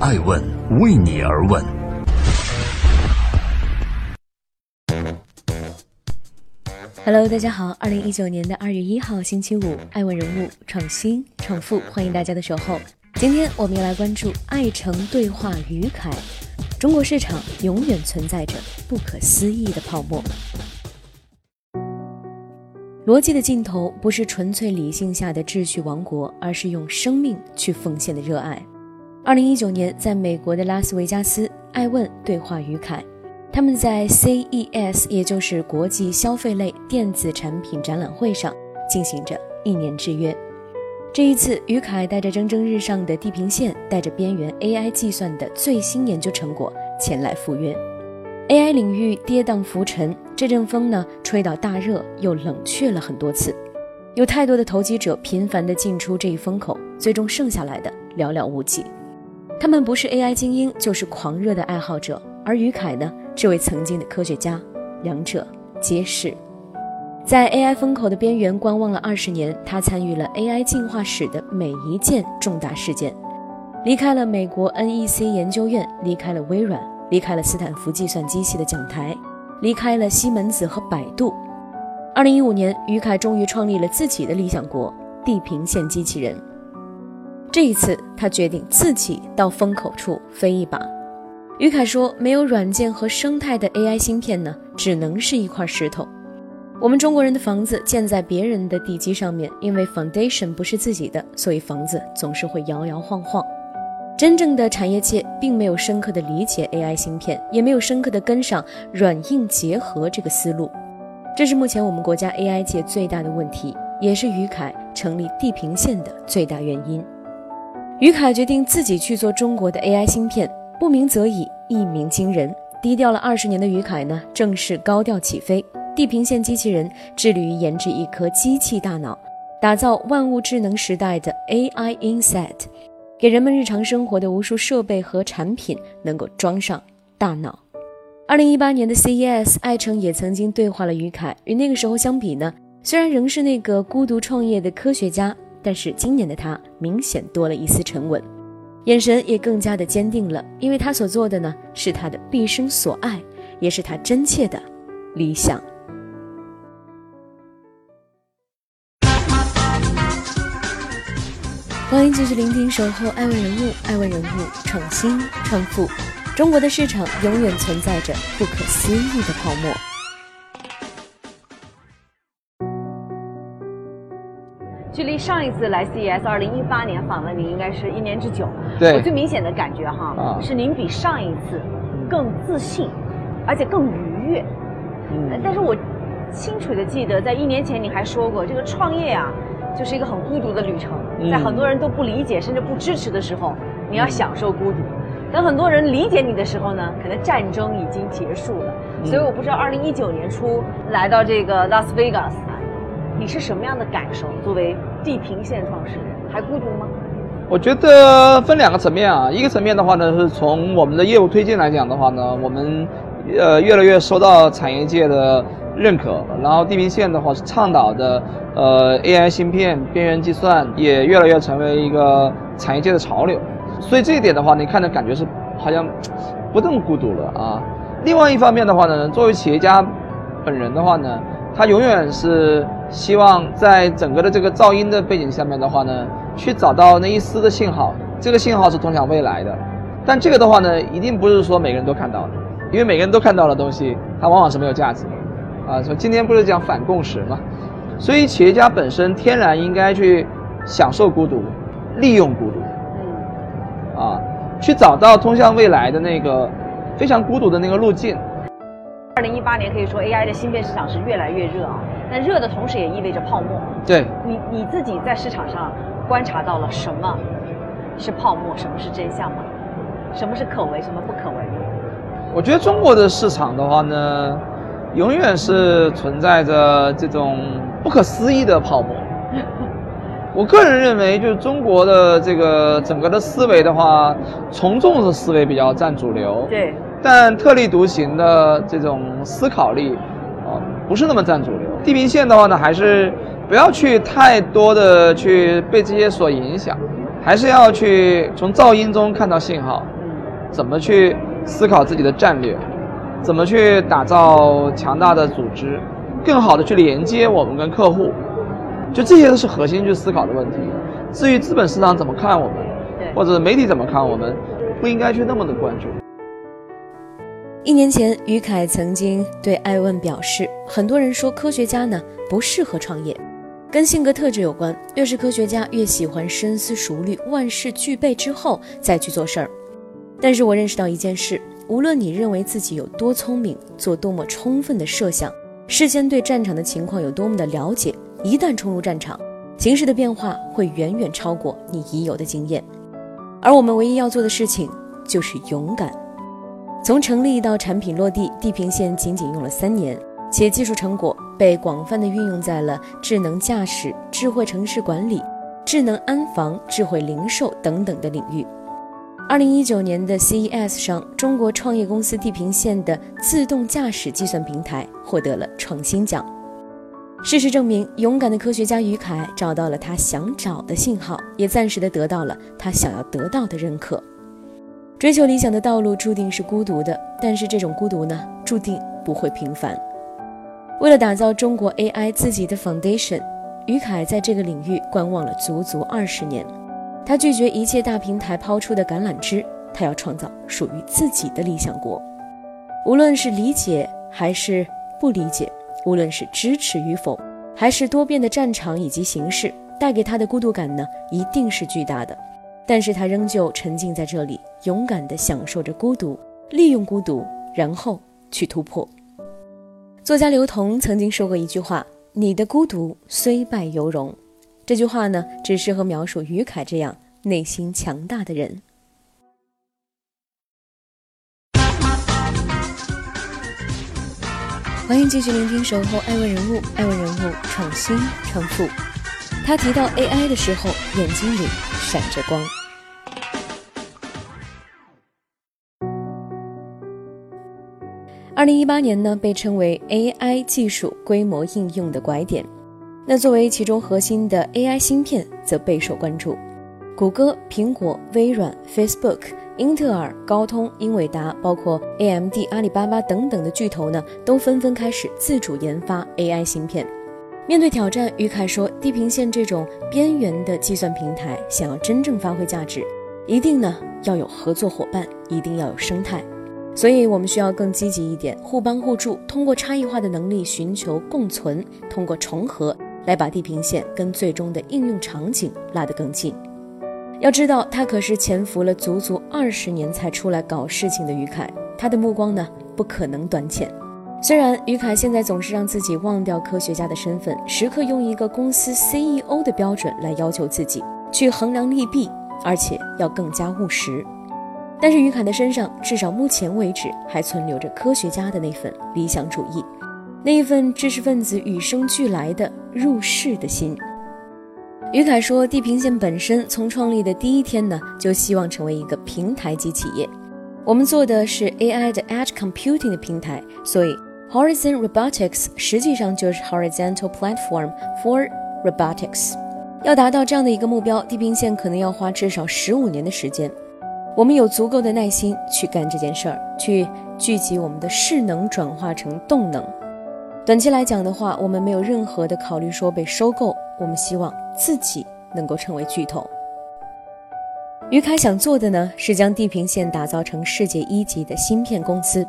爱问为你而问。Hello，大家好，二零一九年的二月一号星期五，爱问人物创新创富，欢迎大家的守候。今天我们要来关注爱城对话于凯，中国市场永远存在着不可思议的泡沫。逻辑的尽头不是纯粹理性下的秩序王国，而是用生命去奉献的热爱。二零一九年，在美国的拉斯维加斯，爱问对话于凯。他们在 CES，也就是国际消费类电子产品展览会上进行着一年之约。这一次，于凯带着蒸蒸日上的地平线，带着边缘 AI 计算的最新研究成果前来赴约。AI 领域跌宕浮沉，这阵风呢吹到大热，又冷却了很多次。有太多的投机者频繁地进出这一风口，最终剩下来的寥寥无几。他们不是 AI 精英，就是狂热的爱好者。而于凯呢？这位曾经的科学家，两者皆是。在 AI 风口的边缘观望了二十年，他参与了 AI 进化史的每一件重大事件，离开了美国 NEC 研究院，离开了微软，离开了斯坦福计算机系的讲台，离开了西门子和百度。二零一五年，于凯终于创立了自己的理想国——地平线机器人。这一次，他决定自己到风口处飞一把。于凯说：“没有软件和生态的 AI 芯片呢，只能是一块石头。我们中国人的房子建在别人的地基上面，因为 foundation 不是自己的，所以房子总是会摇摇晃晃。真正的产业界并没有深刻的理解 AI 芯片，也没有深刻的跟上软硬结合这个思路。这是目前我们国家 AI 界最大的问题，也是于凯成立地平线的最大原因。于凯决定自己去做中国的 AI 芯片。”不鸣则已，一鸣惊人。低调了二十年的于凯呢，正式高调起飞。地平线机器人致力于研制一颗机器大脑，打造万物智能时代的 AI Inset，给人们日常生活的无数设备和产品能够装上大脑。二零一八年的 CES，爱成也曾经对话了于凯。与那个时候相比呢，虽然仍是那个孤独创业的科学家，但是今年的他明显多了一丝沉稳。眼神也更加的坚定了，因为他所做的呢，是他的毕生所爱，也是他真切的理想。欢迎继续聆听《守候爱问人物》，爱问人物创新创富。中国的市场永远存在着不可思议的泡沫。上一次来 CES 二零一八年访问您，应该是一年之久。对，我最明显的感觉哈，是您比上一次更自信，而且更愉悦。嗯，但是我清楚的记得，在一年前你还说过，这个创业啊，就是一个很孤独的旅程。在很多人都不理解甚至不支持的时候，你要享受孤独；等很多人理解你的时候呢，可能战争已经结束了。所以我不知道，二零一九年初来到这个拉斯维加斯。你是什么样的感受？作为地平线创始人，还孤独吗？我觉得分两个层面啊，一个层面的话呢，是从我们的业务推进来讲的话呢，我们呃越来越受到产业界的认可，然后地平线的话是倡导的呃 AI 芯片、边缘计算也越来越成为一个产业界的潮流，所以这一点的话，你看着感觉是好像不那么孤独了啊。另外一方面的话呢，作为企业家本人的话呢。他永远是希望在整个的这个噪音的背景下面的话呢，去找到那一丝的信号，这个信号是通向未来的。但这个的话呢，一定不是说每个人都看到的，因为每个人都看到的东西，它往往是没有价值的。啊，说今天不是讲反共识嘛，所以企业家本身天然应该去享受孤独，利用孤独，嗯，啊，去找到通向未来的那个非常孤独的那个路径。二零一八年可以说 AI 的芯片市场是越来越热啊，但热的同时也意味着泡沫。对，你你自己在市场上观察到了什么是泡沫，什么是真相吗？什么是可为，什么不可为？我觉得中国的市场的话呢，永远是存在着这种不可思议的泡沫。我个人认为，就是中国的这个整个的思维的话，从众的思维比较占主流。对。但特立独行的这种思考力，啊，不是那么占主流。地平线的话呢，还是不要去太多的去被这些所影响，还是要去从噪音中看到信号，怎么去思考自己的战略，怎么去打造强大的组织，更好的去连接我们跟客户，就这些都是核心去思考的问题。至于资本市场怎么看我们，或者媒体怎么看我们，不应该去那么的关注。一年前，于凯曾经对艾问表示：“很多人说科学家呢不适合创业，跟性格特质有关。越是科学家，越喜欢深思熟虑，万事俱备之后再去做事儿。但是我认识到一件事：无论你认为自己有多聪明，做多么充分的设想，事先对战场的情况有多么的了解，一旦冲入战场，形势的变化会远远超过你已有的经验。而我们唯一要做的事情就是勇敢。”从成立到产品落地，地平线仅仅用了三年，且技术成果被广泛的运用在了智能驾驶、智慧城市管理、智能安防、智慧零售等等的领域。二零一九年的 CES 上，中国创业公司地平线的自动驾驶计算平台获得了创新奖。事实证明，勇敢的科学家于凯找到了他想找的信号，也暂时的得到了他想要得到的认可。追求理想的道路注定是孤独的，但是这种孤独呢，注定不会平凡。为了打造中国 AI 自己的 foundation，于凯在这个领域观望了足足二十年。他拒绝一切大平台抛出的橄榄枝，他要创造属于自己的理想国。无论是理解还是不理解，无论是支持与否，还是多变的战场以及形势，带给他的孤独感呢，一定是巨大的。但是他仍旧沉浸在这里，勇敢地享受着孤独，利用孤独，然后去突破。作家刘同曾经说过一句话：“你的孤独虽败犹荣。”这句话呢，只适合描述于凯这样内心强大的人。欢迎继续聆听《守候爱问人物》，爱问人物创新创富。他提到 AI 的时候，眼睛里闪着光。二零一八年呢，被称为 AI 技术规模应用的拐点。那作为其中核心的 AI 芯片，则备受关注。谷歌、苹果、微软、Facebook、英特尔、高通、英伟达，包括 AMD、阿里巴巴等等的巨头呢，都纷纷开始自主研发 AI 芯片。面对挑战，于凯说：“地平线这种边缘的计算平台，想要真正发挥价值，一定呢要有合作伙伴，一定要有生态。”所以，我们需要更积极一点，互帮互助，通过差异化的能力寻求共存，通过重合来把地平线跟最终的应用场景拉得更近。要知道，他可是潜伏了足足二十年才出来搞事情的于凯，他的目光呢不可能短浅。虽然于凯现在总是让自己忘掉科学家的身份，时刻用一个公司 CEO 的标准来要求自己，去衡量利弊，而且要更加务实。但是于凯的身上，至少目前为止还存留着科学家的那份理想主义，那一份知识分子与生俱来的入世的心。于凯说，地平线本身从创立的第一天呢，就希望成为一个平台级企业。我们做的是 AI 的 Edge Computing 的平台，所以 Horizon Robotics 实际上就是 Horizontal Platform for Robotics。要达到这样的一个目标，地平线可能要花至少十五年的时间。我们有足够的耐心去干这件事儿，去聚集我们的势能转化成动能。短期来讲的话，我们没有任何的考虑说被收购，我们希望自己能够成为巨头。于凯想做的呢，是将地平线打造成世界一级的芯片公司，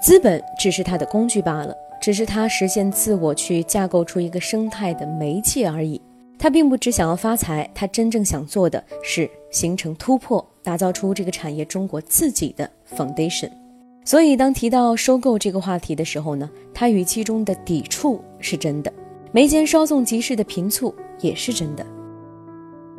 资本只是他的工具罢了，只是他实现自我去架构出一个生态的媒介而已。他并不只想要发财，他真正想做的是形成突破。打造出这个产业中国自己的 foundation，所以当提到收购这个话题的时候呢，他语气中的抵触是真的，眉间稍纵即逝的频促也是真的。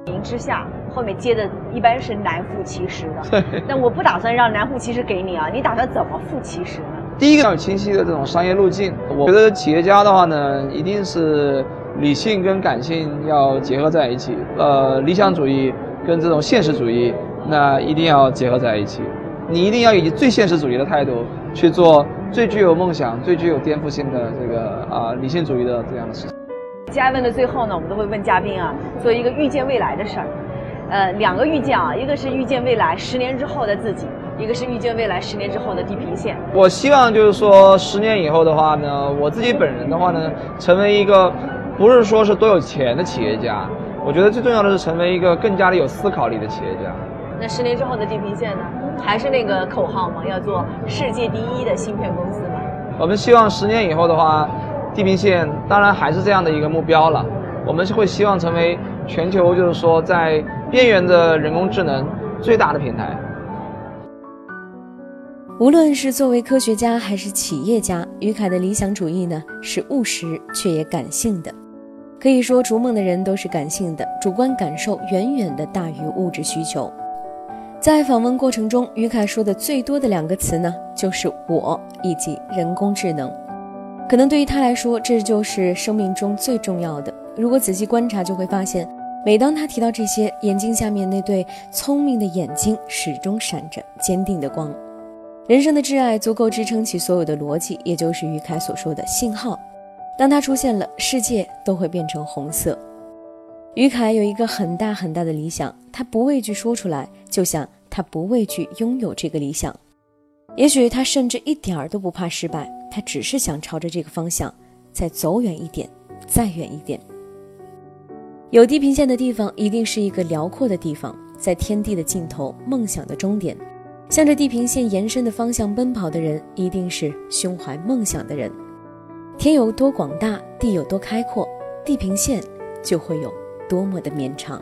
情之下，后面接的一般是难副其实的。但我不打算让难副其实给你啊，你打算怎么副其实呢？第一个要有清晰的这种商业路径。我觉得企业家的话呢，一定是理性跟感性要结合在一起，呃，理想主义跟这种现实主义。那一定要结合在一起，你一定要以最现实主义的态度去做最具有梦想、最具有颠覆性的这个啊理性主义的这样的事情。嘉问的最后呢，我们都会问嘉宾啊，做一个预见未来的事儿。呃，两个预见啊，一个是预见未来十年之后的自己，一个是预见未来十年之后的地平线。我希望就是说，十年以后的话呢，我自己本人的话呢，成为一个不是说是多有钱的企业家，我觉得最重要的是成为一个更加的有思考力的企业家。那十年之后的地平线呢？还是那个口号吗？要做世界第一的芯片公司吗？我们希望十年以后的话，地平线当然还是这样的一个目标了。我们是会希望成为全球，就是说在边缘的人工智能最大的平台。无论是作为科学家还是企业家，于凯的理想主义呢是务实却也感性的。可以说，逐梦的人都是感性的，主观感受远远的大于物质需求。在访问过程中，于凯说的最多的两个词呢，就是“我”以及“人工智能”。可能对于他来说，这就是生命中最重要的。如果仔细观察，就会发现，每当他提到这些，眼睛下面那对聪明的眼睛始终闪着坚定的光。人生的挚爱足够支撑起所有的逻辑，也就是于凯所说的信号。当他出现了，世界都会变成红色。于凯有一个很大很大的理想，他不畏惧说出来，就像他不畏惧拥有这个理想。也许他甚至一点儿都不怕失败，他只是想朝着这个方向再走远一点，再远一点。有地平线的地方，一定是一个辽阔的地方，在天地的尽头，梦想的终点，向着地平线延伸的方向奔跑的人，一定是胸怀梦想的人。天有多广大，地有多开阔，地平线就会有多么的绵长。